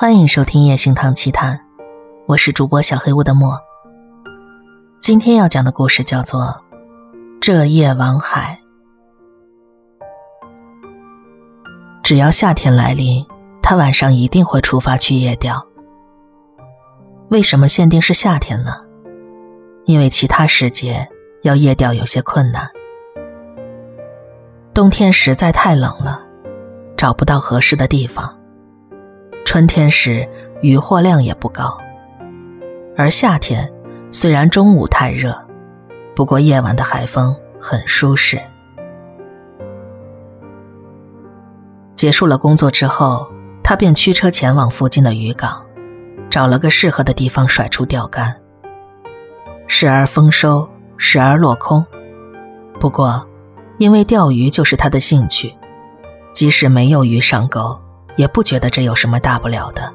欢迎收听《夜行堂奇谈》，我是主播小黑屋的墨。今天要讲的故事叫做《这夜王海》。只要夏天来临，他晚上一定会出发去夜钓。为什么限定是夏天呢？因为其他时节要夜钓有些困难。冬天实在太冷了，找不到合适的地方。春天时渔获量也不高，而夏天虽然中午太热，不过夜晚的海风很舒适。结束了工作之后，他便驱车前往附近的渔港，找了个适合的地方甩出钓竿。时而丰收，时而落空，不过因为钓鱼就是他的兴趣，即使没有鱼上钩。也不觉得这有什么大不了的，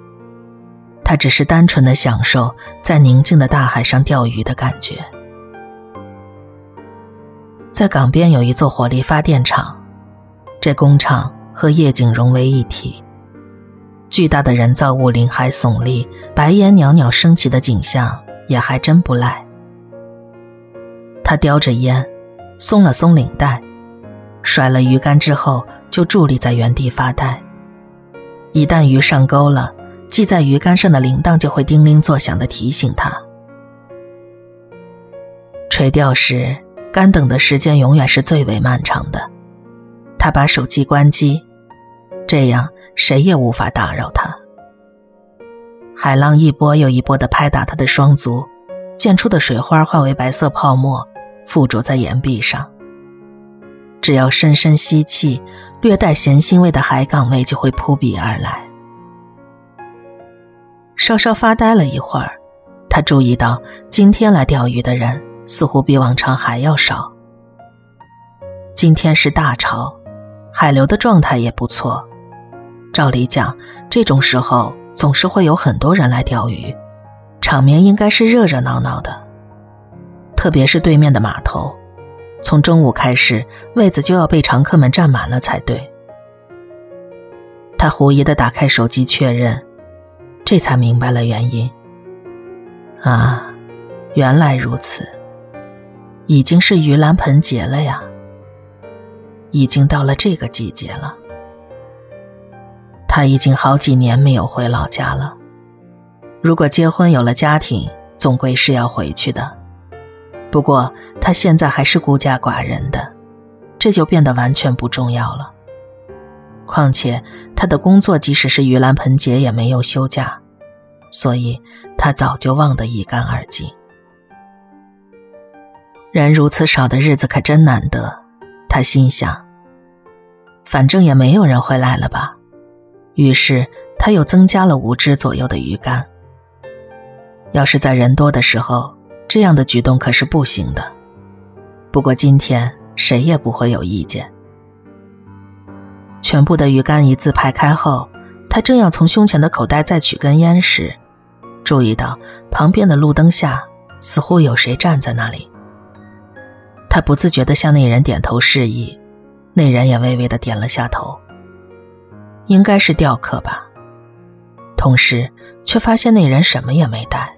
他只是单纯的享受在宁静的大海上钓鱼的感觉。在港边有一座火力发电厂，这工厂和夜景融为一体，巨大的人造物林海耸立，白烟袅袅升起的景象也还真不赖。他叼着烟，松了松领带，甩了鱼竿之后，就伫立在原地发呆。一旦鱼上钩了，系在鱼竿上的铃铛就会叮铃作响的提醒他。垂钓时，干等的时间永远是最为漫长的。他把手机关机，这样谁也无法打扰他。海浪一波又一波的拍打他的双足，溅出的水花化为白色泡沫，附着在岩壁上。只要深深吸气，略带咸腥味的海港味就会扑鼻而来。稍稍发呆了一会儿，他注意到今天来钓鱼的人似乎比往常还要少。今天是大潮，海流的状态也不错。照理讲，这种时候总是会有很多人来钓鱼，场面应该是热热闹闹的。特别是对面的码头。从中午开始，位子就要被常客们占满了才对。他狐疑的打开手机确认，这才明白了原因。啊，原来如此，已经是盂兰盆节了呀，已经到了这个季节了。他已经好几年没有回老家了。如果结婚有了家庭，总归是要回去的。不过他现在还是孤家寡人的，这就变得完全不重要了。况且他的工作即使是盂兰盆节也没有休假，所以他早就忘得一干二净。人如此少的日子可真难得，他心想。反正也没有人会来了吧，于是他又增加了五只左右的鱼竿。要是在人多的时候。这样的举动可是不行的。不过今天谁也不会有意见。全部的鱼竿一字排开后，他正要从胸前的口袋再取根烟时，注意到旁边的路灯下似乎有谁站在那里。他不自觉地向那人点头示意，那人也微微地点了下头。应该是钓客吧。同时却发现那人什么也没带。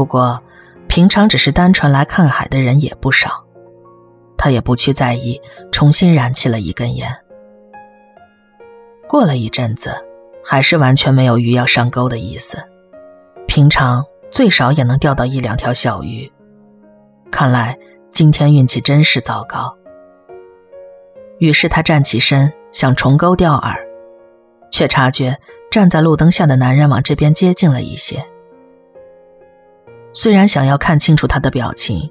不过，平常只是单纯来看海的人也不少，他也不去在意，重新燃起了一根烟。过了一阵子，还是完全没有鱼要上钩的意思。平常最少也能钓到一两条小鱼，看来今天运气真是糟糕。于是他站起身想重钩钓饵，却察觉站在路灯下的男人往这边接近了一些。虽然想要看清楚他的表情，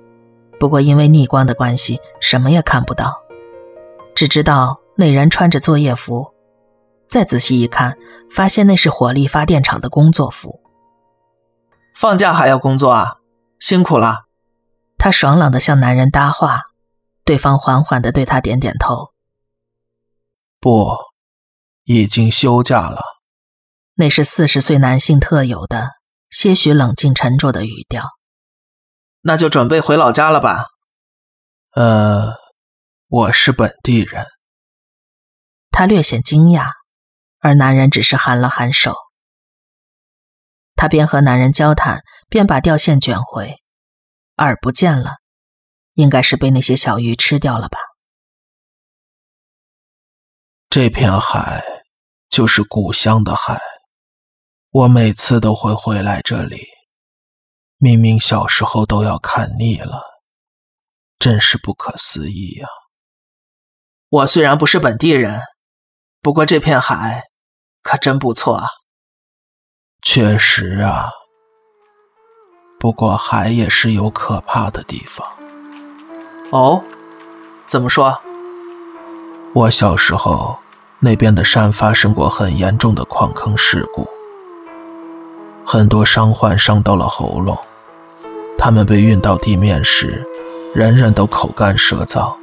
不过因为逆光的关系，什么也看不到，只知道那人穿着作业服。再仔细一看，发现那是火力发电厂的工作服。放假还要工作啊，辛苦了。他爽朗的向男人搭话，对方缓缓的对他点点头。不，已经休假了。那是四十岁男性特有的。些许冷静沉着的语调，那就准备回老家了吧？呃，我是本地人。他略显惊讶，而男人只是颔了颔首。他边和男人交谈，边把钓线卷回，饵不见了，应该是被那些小鱼吃掉了吧。这片海就是故乡的海，我每次都会回来这里。明明小时候都要看腻了，真是不可思议呀！我虽然不是本地人，不过这片海可真不错啊。确实啊，不过海也是有可怕的地方。哦，怎么说？我小时候那边的山发生过很严重的矿坑事故，很多伤患伤到了喉咙，他们被运到地面时，人人都口干舌燥。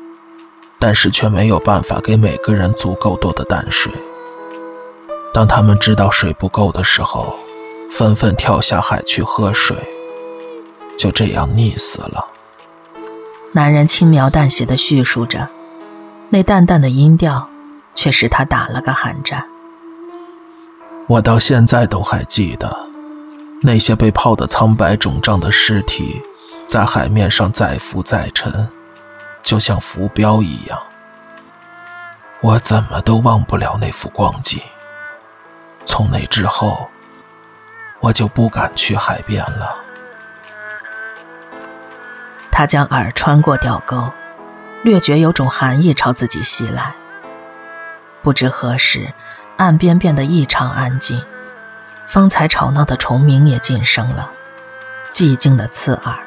但是却没有办法给每个人足够多的淡水。当他们知道水不够的时候，纷纷跳下海去喝水，就这样溺死了。男人轻描淡写的叙述着，那淡淡的音调，却使他打了个寒战。我到现在都还记得，那些被泡得苍白肿胀的尸体，在海面上载浮载沉。就像浮标一样，我怎么都忘不了那幅光景。从那之后，我就不敢去海边了。他将饵穿过钓钩，略觉有种寒意朝自己袭来。不知何时，岸边变得异常安静，方才吵闹的虫鸣也噤声了，寂静的刺耳。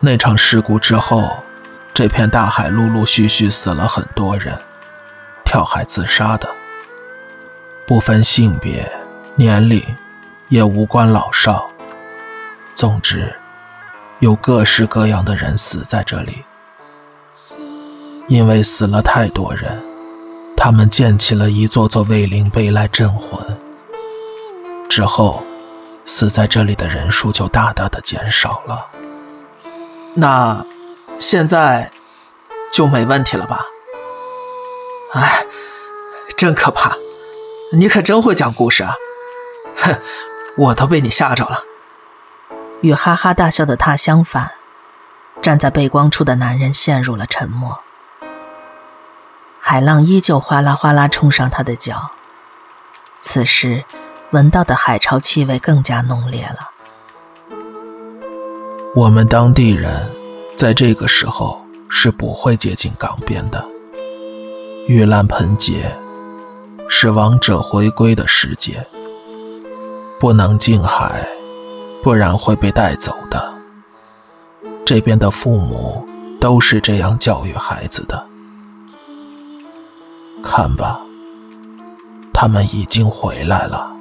那场事故之后，这片大海陆陆续续死了很多人，跳海自杀的，不分性别、年龄，也无关老少。总之，有各式各样的人死在这里。因为死了太多人，他们建起了一座座慰灵碑来镇魂。之后，死在这里的人数就大大的减少了。那现在就没问题了吧？哎，真可怕！你可真会讲故事啊！哼，我都被你吓着了。与哈哈大笑的他相反，站在背光处的男人陷入了沉默。海浪依旧哗啦哗啦冲上他的脚，此时闻到的海潮气味更加浓烈了。我们当地人在这个时候是不会接近港边的。玉兰盆节是亡者回归的时节，不能近海，不然会被带走的。这边的父母都是这样教育孩子的。看吧，他们已经回来了。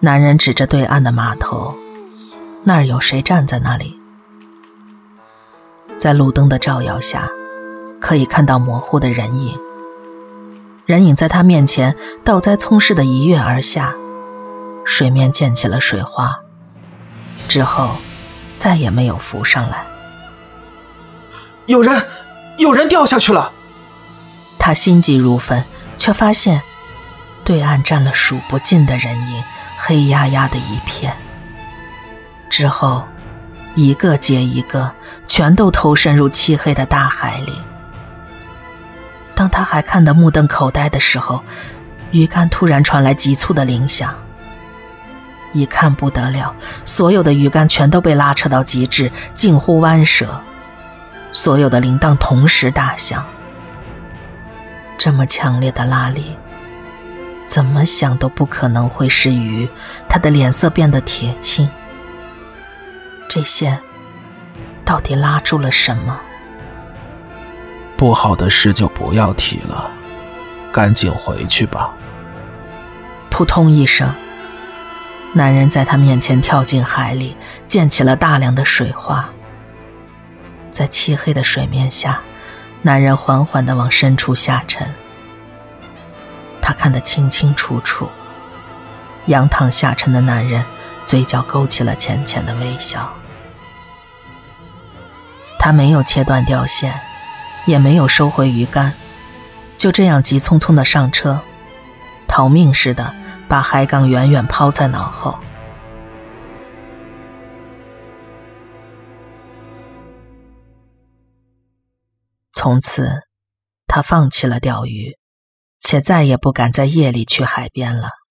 男人指着对岸的码头。那儿有谁站在那里？在路灯的照耀下，可以看到模糊的人影。人影在他面前倒栽葱似的一跃而下，水面溅起了水花，之后再也没有浮上来。有人，有人掉下去了！他心急如焚，却发现对岸站了数不尽的人影，黑压压的一片。之后，一个接一个，全都投身入漆黑的大海里。当他还看得目瞪口呆的时候，鱼竿突然传来急促的铃响。一看不得了，所有的鱼竿全都被拉扯到极致，近乎弯折，所有的铃铛同时打响。这么强烈的拉力，怎么想都不可能会是鱼。他的脸色变得铁青。这些到底拉住了什么？不好的事就不要提了，赶紧回去吧。扑通一声，男人在他面前跳进海里，溅起了大量的水花。在漆黑的水面下，男人缓缓的往深处下沉。他看得清清楚楚，仰躺下沉的男人。嘴角勾起了浅浅的微笑。他没有切断钓线，也没有收回鱼竿，就这样急匆匆的上车，逃命似的把海港远远抛在脑后。从此，他放弃了钓鱼，且再也不敢在夜里去海边了。